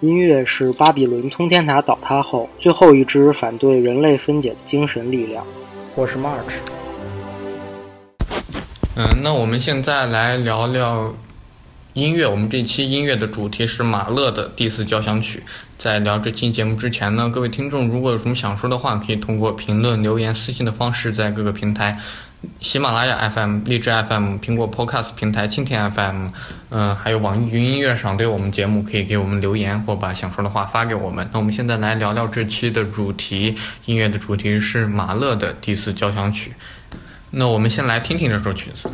音乐是巴比伦通天塔倒塌后最后一支反对人类分解的精神力量。我是 March。嗯，那我们现在来聊聊音乐。我们这期音乐的主题是马勒的第四交响曲。在聊这期节目之前呢，各位听众如果有什么想说的话，可以通过评论、留言、私信的方式，在各个平台。喜马拉雅 FM、荔枝 FM、苹果 Podcast 平台、蜻蜓 FM，嗯，还有网易云音乐上对我们节目，可以给我们留言或把想说的话发给我们。那我们现在来聊聊这期的主题，音乐的主题是马勒的第四交响曲。那我们先来听听这首曲子。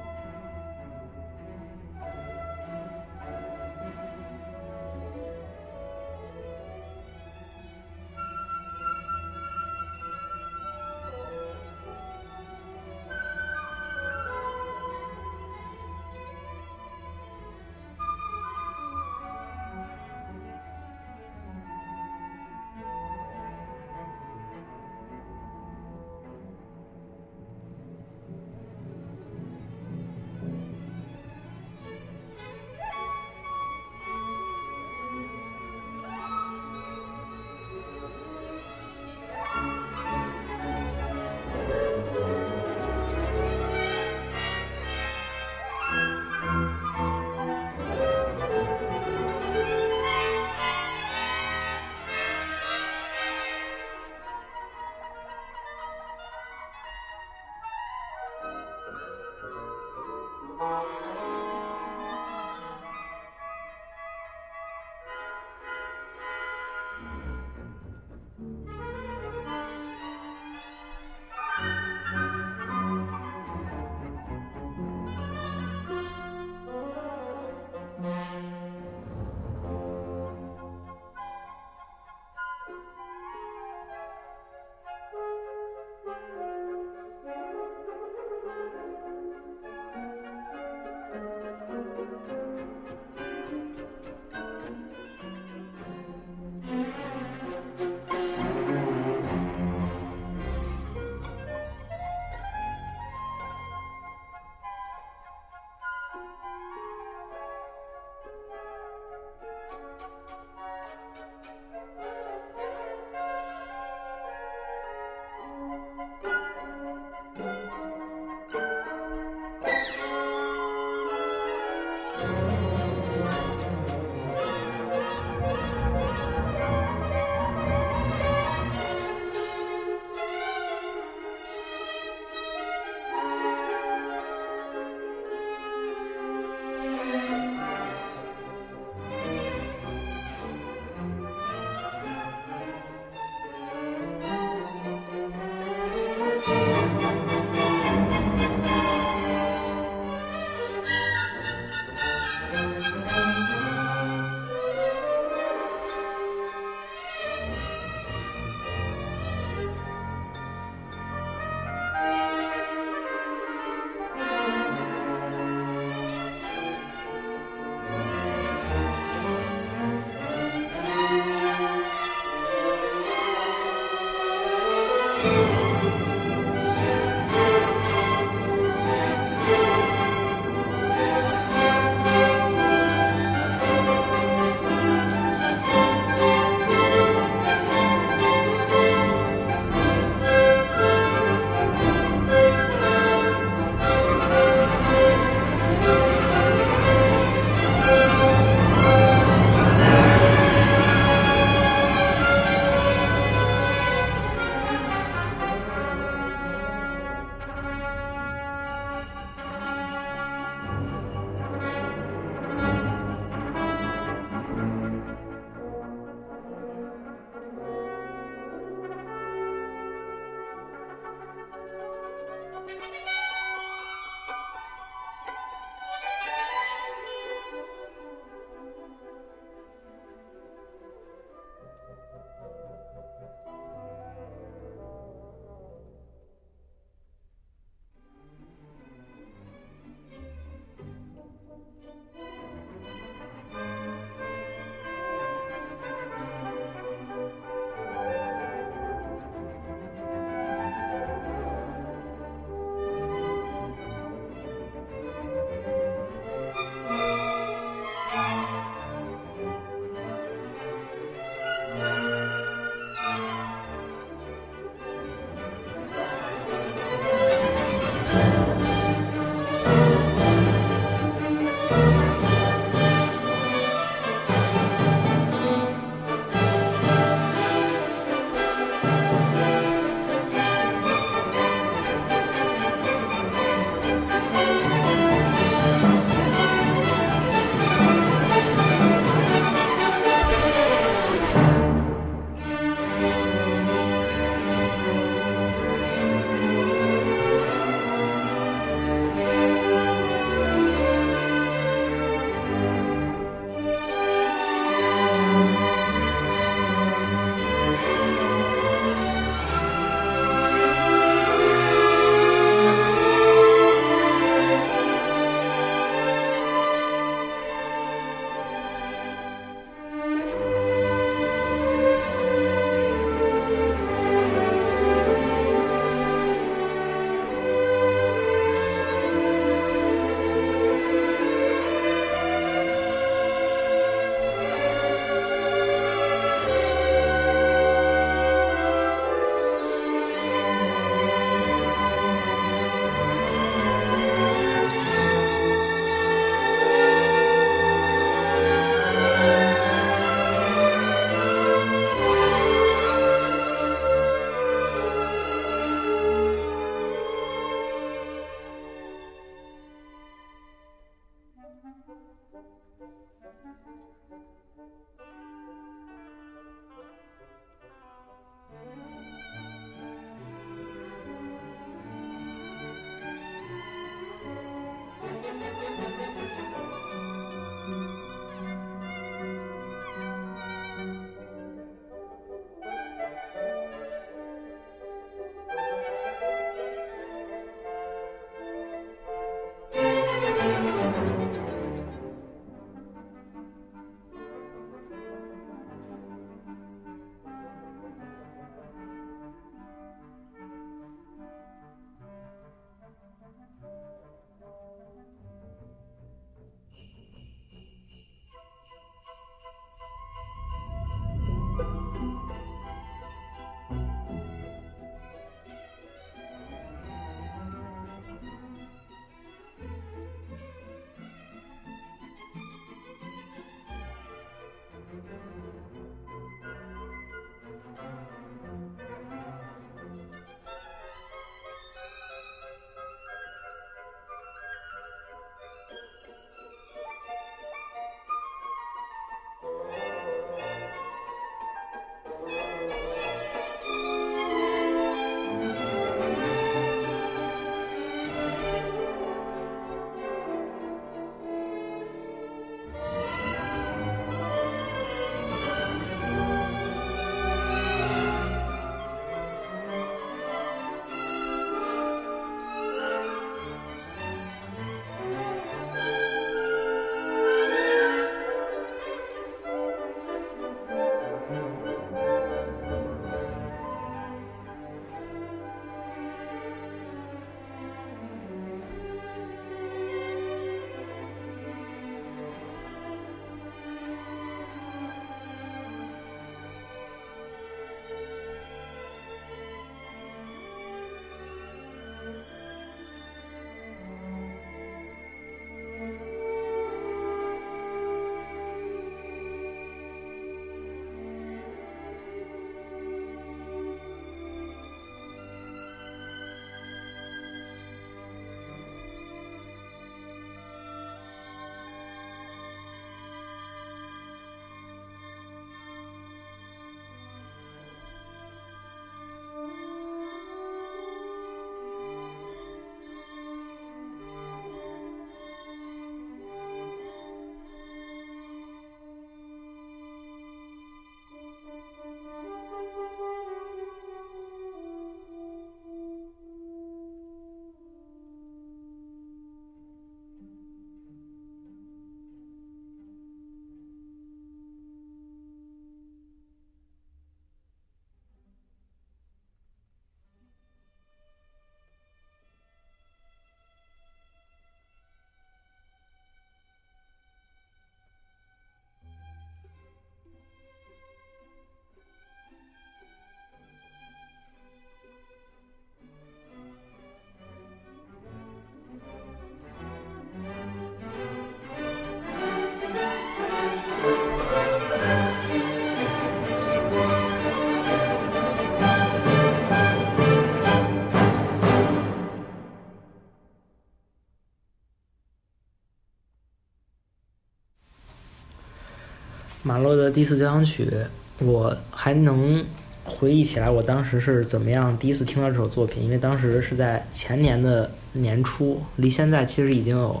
马勒的第四交响曲，我还能回忆起来我当时是怎么样第一次听到这首作品，因为当时是在前年的年初，离现在其实已经有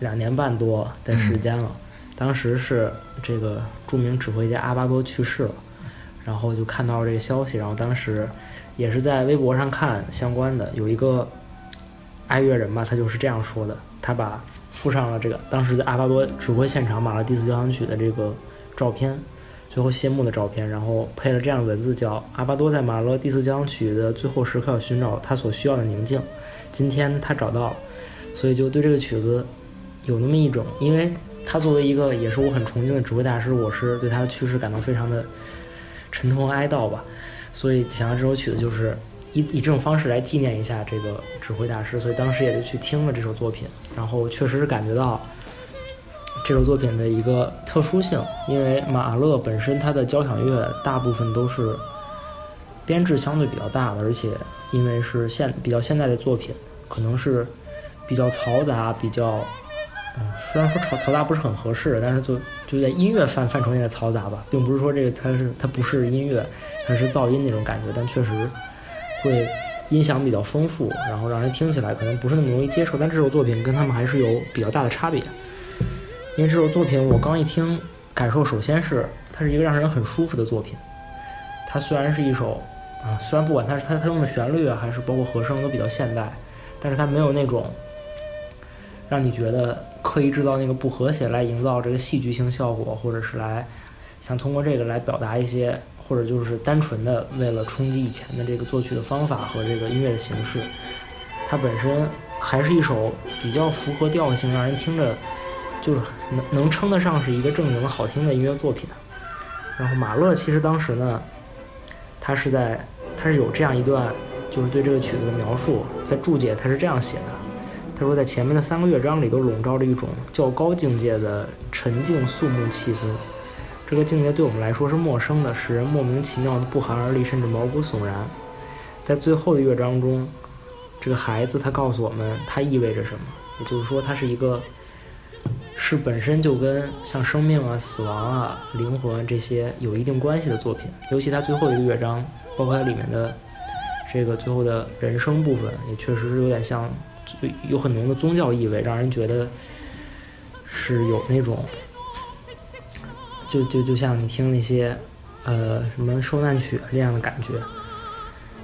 两年半多的时间了。当时是这个著名指挥家阿巴多去世了，然后就看到了这个消息，然后当时也是在微博上看相关的，有一个爱乐人吧，他就是这样说的，他把附上了这个当时在阿巴多指挥现场马勒第四交响曲的这个照片，最后谢幕的照片，然后配了这样的文字，叫阿巴多在马勒第四交响曲的最后时刻寻找他所需要的宁静，今天他找到了，所以就对这个曲子有那么一种，因为。他作为一个也是我很崇敬的指挥大师，我是对他的去世感到非常的沉痛哀悼吧。所以想到这首曲子，就是以以这种方式来纪念一下这个指挥大师。所以当时也就去听了这首作品，然后确实是感觉到这首作品的一个特殊性，因为马勒本身他的交响乐大部分都是编制相对比较大的，而且因为是现比较现代的作品，可能是比较嘈杂，比较。嗯，虽然说嘈嘈杂不是很合适，但是就就在音乐范范畴内的嘈杂吧，并不是说这个它是它不是音乐，它是噪音那种感觉，但确实会音响比较丰富，然后让人听起来可能不是那么容易接受。但这首作品跟他们还是有比较大的差别，因为这首作品我刚一听，感受首先是它是一个让人很舒服的作品。它虽然是一首啊，虽然不管它是它它用的旋律啊，还是包括和声都比较现代，但是它没有那种让你觉得。刻意制造那个不和谐来营造这个戏剧性效果，或者是来想通过这个来表达一些，或者就是单纯的为了冲击以前的这个作曲的方法和这个音乐的形式。它本身还是一首比较符合调性，让人听着就是能能称得上是一个正经的好听的音乐作品。然后马勒其实当时呢，他是在他是有这样一段就是对这个曲子的描述，在注解他是这样写的。他说，在前面的三个乐章里都笼罩着一种较高境界的沉静肃穆气氛，这个境界对我们来说是陌生的，使人莫名其妙的不寒而栗，甚至毛骨悚然。在最后的乐章中，这个孩子他告诉我们，它意味着什么，也就是说，它是一个是本身就跟像生命啊、死亡啊、灵魂这些有一定关系的作品。尤其它最后一个乐章，包括它里面的这个最后的人生部分，也确实是有点像。有很浓的宗教意味，让人觉得是有那种，就就就像你听那些呃什么受难曲这样的感觉。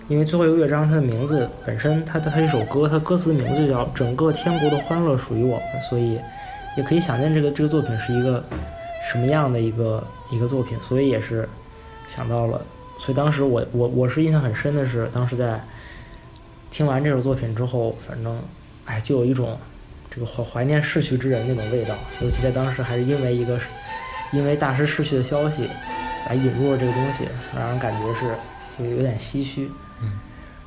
因为最后一个乐章，它的名字本身，它的它一首歌，它歌词的名字就叫“整个天国的欢乐属于我们”，所以也可以想见这个这个作品是一个什么样的一个一个作品。所以也是想到了，所以当时我我我是印象很深的是，当时在。听完这首作品之后，反正，哎，就有一种这个怀怀念逝去之人那种味道。尤其在当时，还是因为一个因为大师逝去的消息来引入了这个东西，让人感觉是就有点唏嘘。嗯。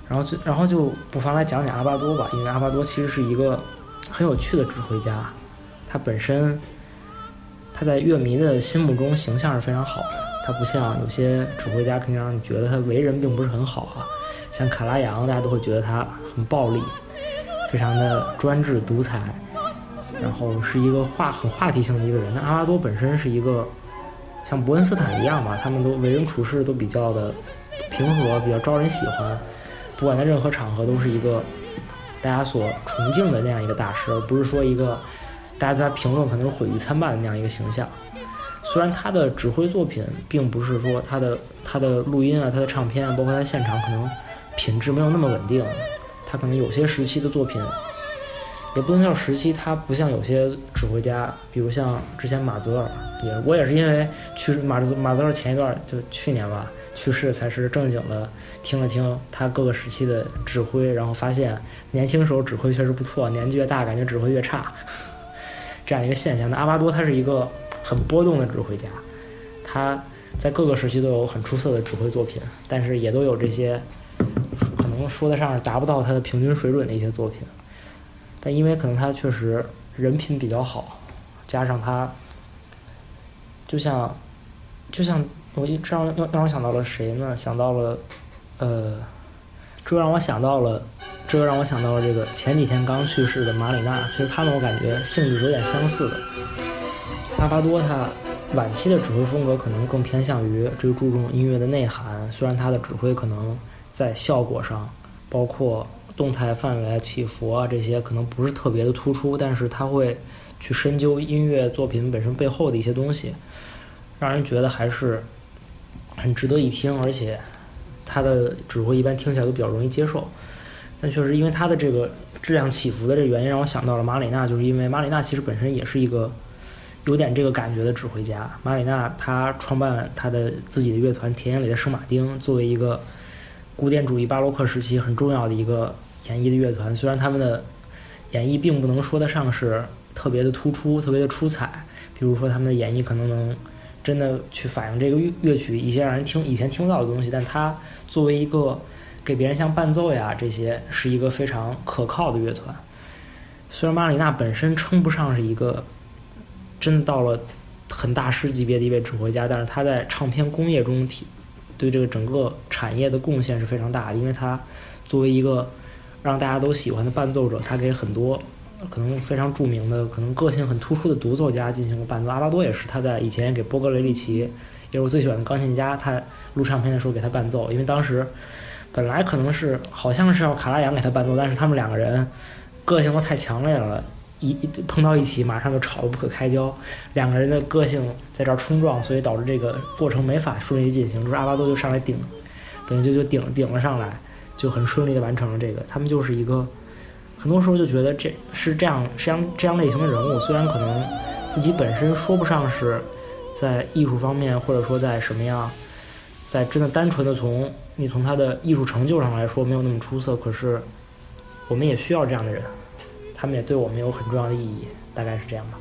然后就然后就不妨来讲讲阿巴多吧，因为阿巴多其实是一个很有趣的指挥家。他本身他在乐迷的心目中形象是非常好的。他不像有些指挥家，肯定让你觉得他为人并不是很好啊。像卡拉扬，大家都会觉得他很暴力，非常的专制独裁，然后是一个话很话题性的一个人。那阿拉多本身是一个像伯恩斯坦一样吧，他们都为人处事都比较的平和，比较招人喜欢，不管在任何场合都是一个大家所崇敬的那样一个大师，而不是说一个大家对他评论可能毁誉参半的那样一个形象。虽然他的指挥作品并不是说他的他的录音啊，他的唱片啊，包括他现场可能。品质没有那么稳定，他可能有些时期的作品，也不能叫时期，他不像有些指挥家，比如像之前马泽尔，也我也是因为去马泽马泽尔前一段就去年吧去世，才是正经的听了听他各个时期的指挥，然后发现年轻时候指挥确实不错，年纪越大感觉指挥越差，这样一个现象。那阿巴多他是一个很波动的指挥家，他在各个时期都有很出色的指挥作品，但是也都有这些可。能说得上是达不到他的平均水准的一些作品，但因为可能他确实人品比较好，加上他，就像，就像我一这样让让我想到了谁呢？想到了，呃，这让我想到了，这让我想到了这个前几天刚去世的马里纳。其实他们我感觉性质有点相似的。阿巴多他晚期的指挥风格可能更偏向于这个注重音乐的内涵，虽然他的指挥可能在效果上，包括动态范围啊、起伏啊这些可能不是特别的突出，但是他会去深究音乐作品本身背后的一些东西，让人觉得还是很值得一听，而且他的指挥一般听起来都比较容易接受。但确实因为他的这个质量起伏的这个原因，让我想到了马里纳，就是因为马里纳其实本身也是一个。有点这个感觉的指挥家马里纳，他创办他的自己的乐团田野里的圣马丁，作为一个古典主义巴洛克时期很重要的一个演绎的乐团。虽然他们的演绎并不能说得上是特别的突出、特别的出彩，比如说他们的演绎可能能真的去反映这个乐乐曲一些让人听以前听不到的东西，但他作为一个给别人像伴奏呀这些，是一个非常可靠的乐团。虽然马里纳本身称不上是一个。真的到了很大师级别的一位指挥家，但是他在唱片工业中体对这个整个产业的贡献是非常大的，因为他作为一个让大家都喜欢的伴奏者，他给很多可能非常著名的、可能个性很突出的独奏家进行过伴奏。阿巴多也是，他在以前给波格雷利奇，也是我最喜欢的钢琴家，他录唱片的时候给他伴奏，因为当时本来可能是好像是要卡拉扬给他伴奏，但是他们两个人个性都太强烈了。一一碰到一起，马上就吵得不可开交，两个人的个性在这儿冲撞，所以导致这个过程没法顺利进行。就是阿巴多就上来顶，等于就就顶顶了上来，就很顺利的完成了这个。他们就是一个，很多时候就觉得这是这样这样这样类型的人物，虽然可能自己本身说不上是在艺术方面，或者说在什么样，在真的单纯的从你从他的艺术成就上来说没有那么出色，可是我们也需要这样的人。他们也对我们有很重要的意义，大概是这样吧。